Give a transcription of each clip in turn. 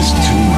Is too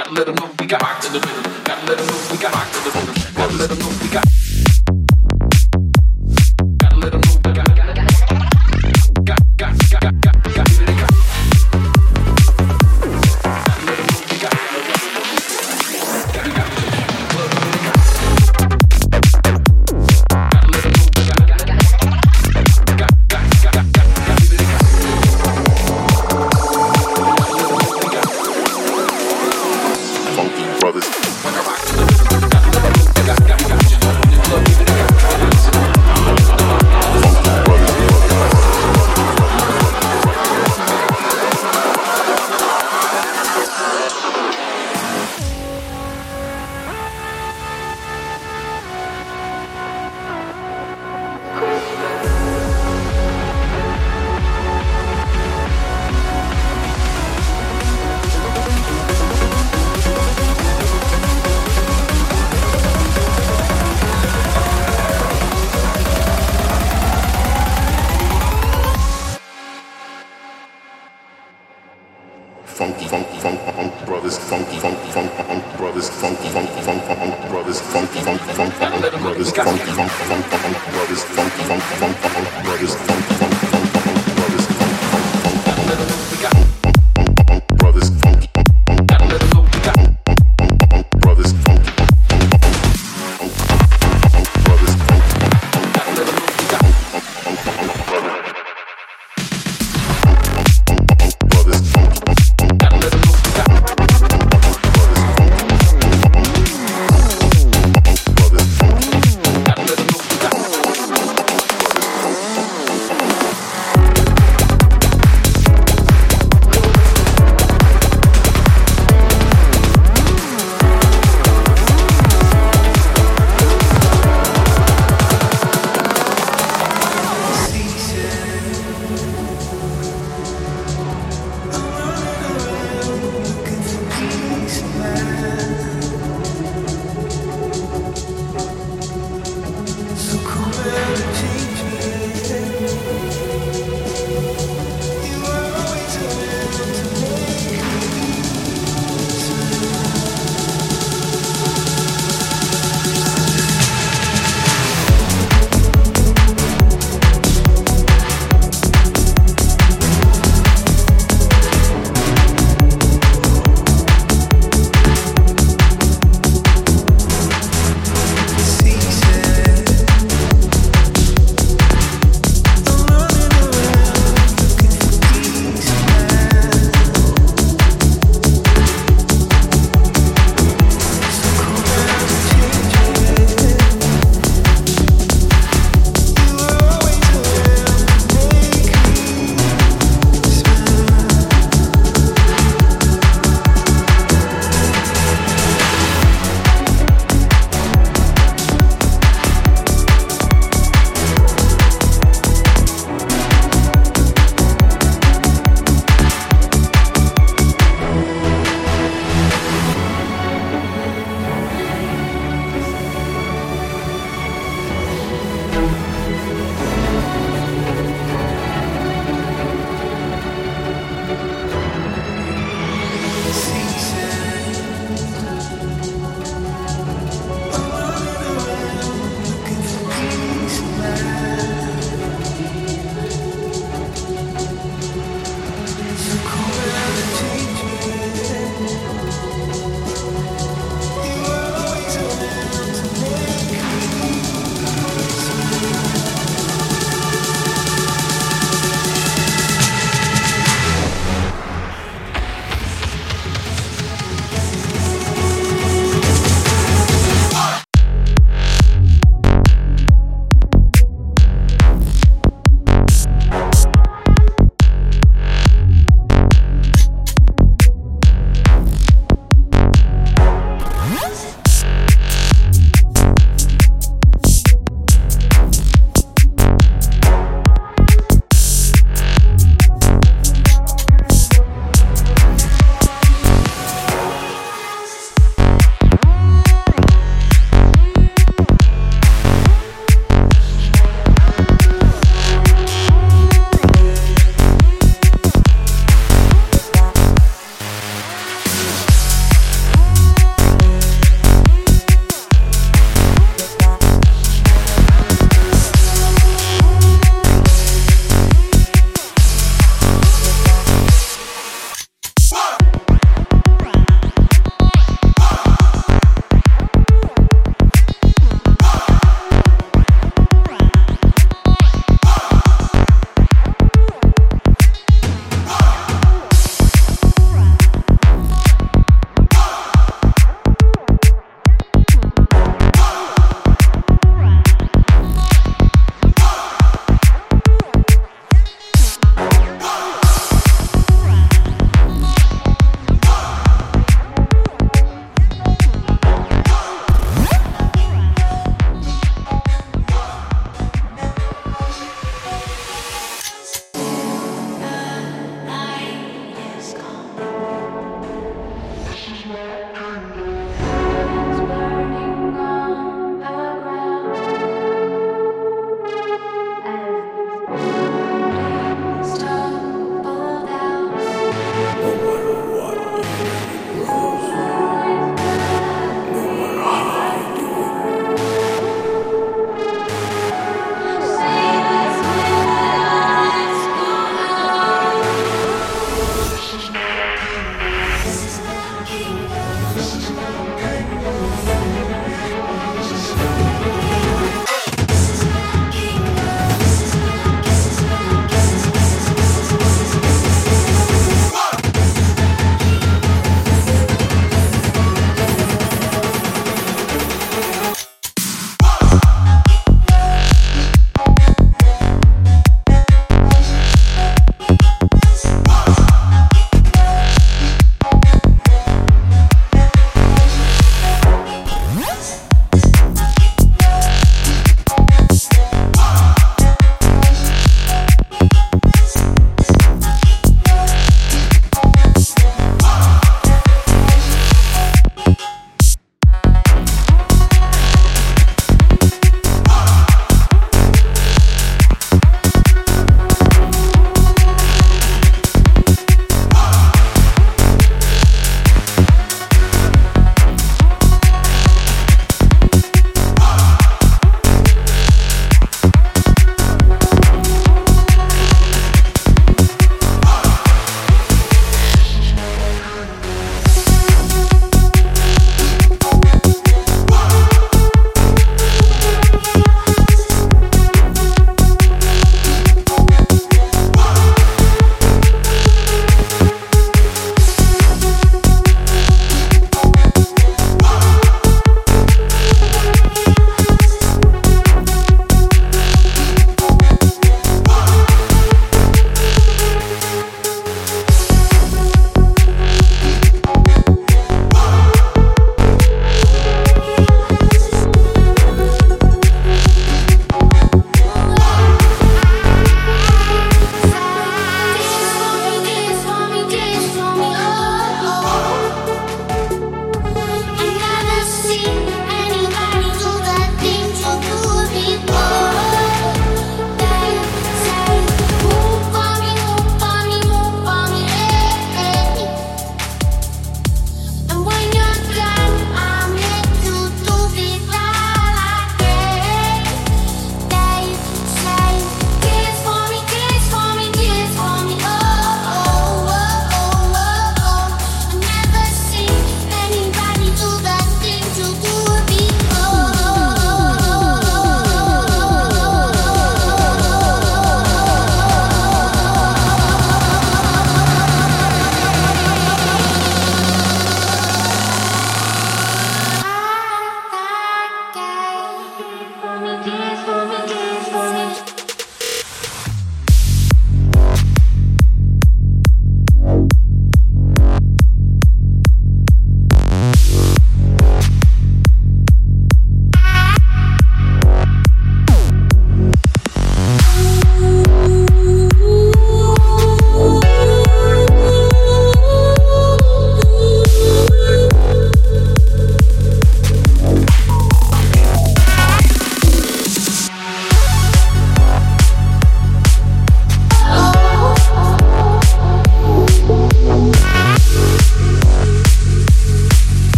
Gotta let them know we got rocks in the middle. Boogie Brothers.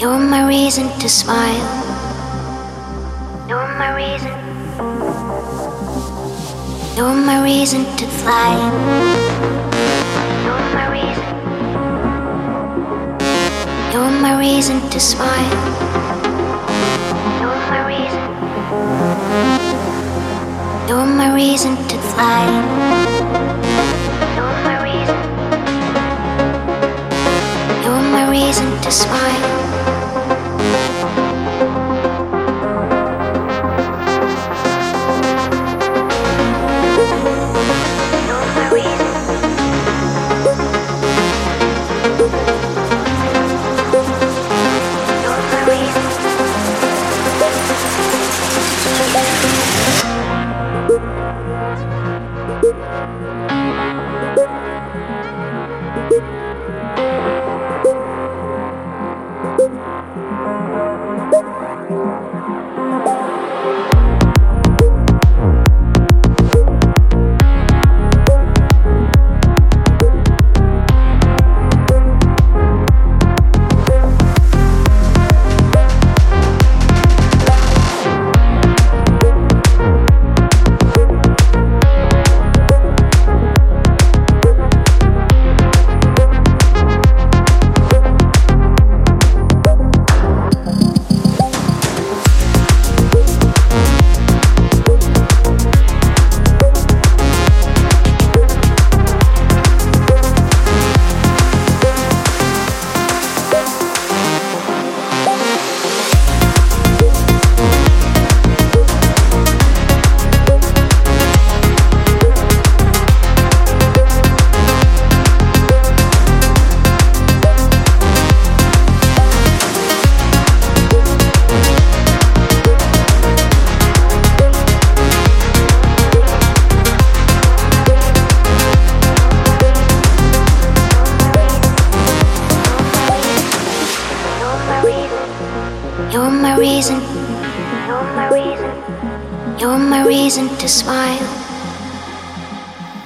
You're my reason to smile. You're my reason. You're my reason to fly. You're my reason. You're my reason to smile. You're my reason. You're my reason to fly. You're my reason. You're my reason to smile.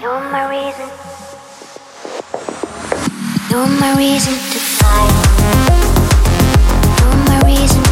You're my reason. You're my reason to fight. You're my reason.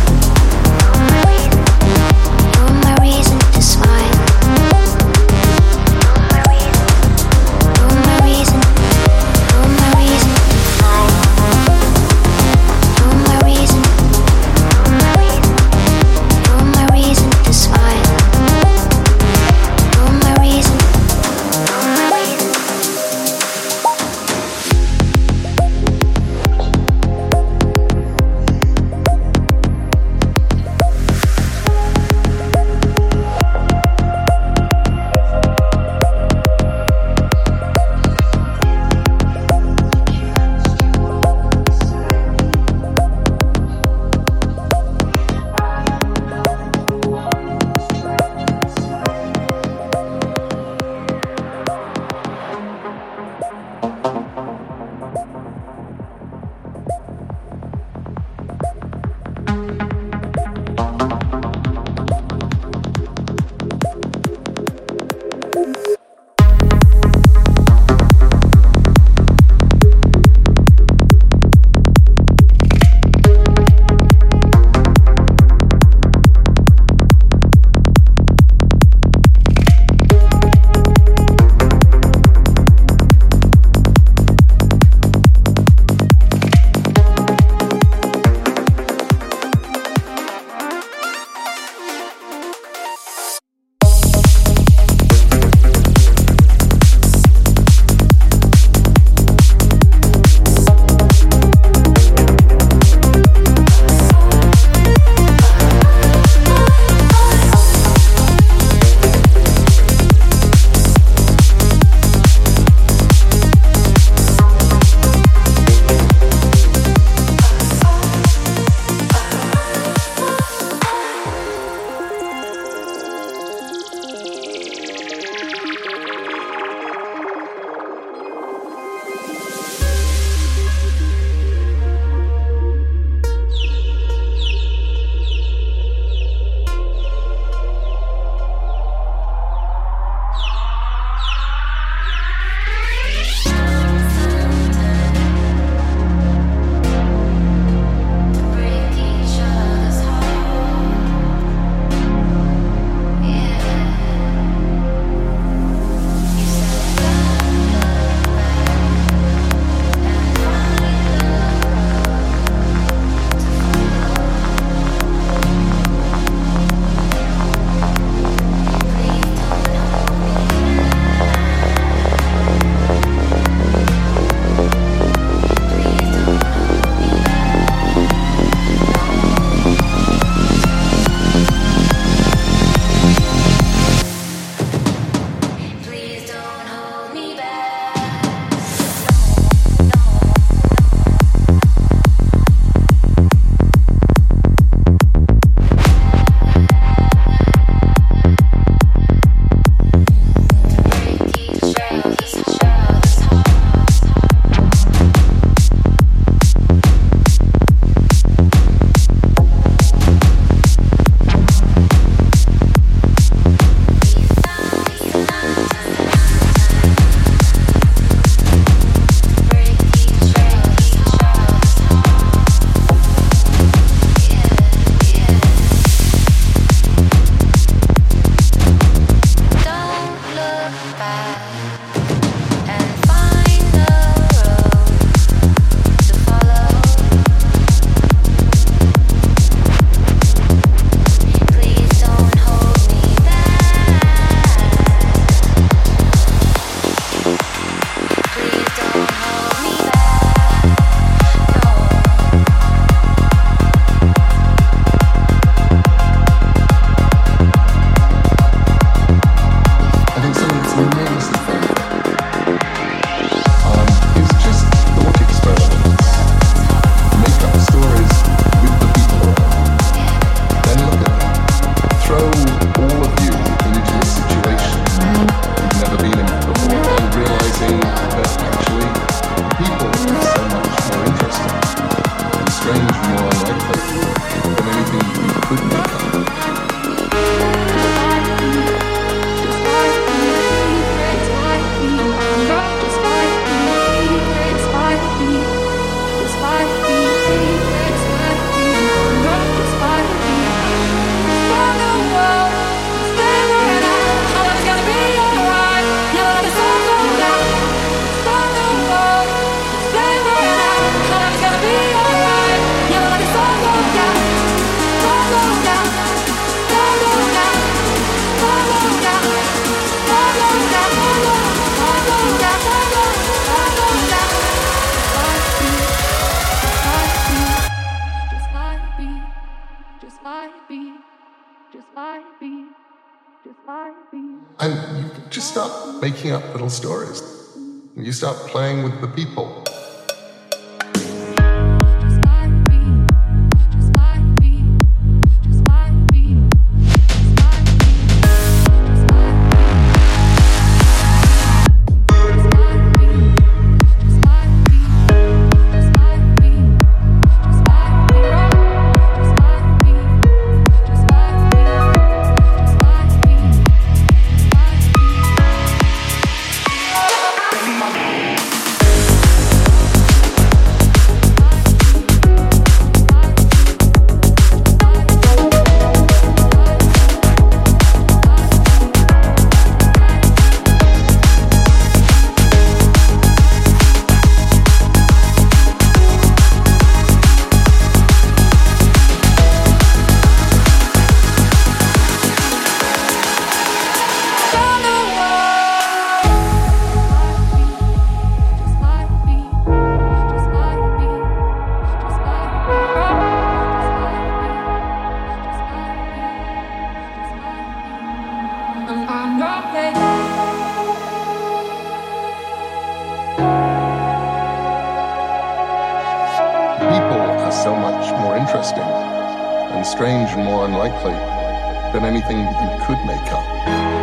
Interesting and strange and more unlikely than anything you could make up.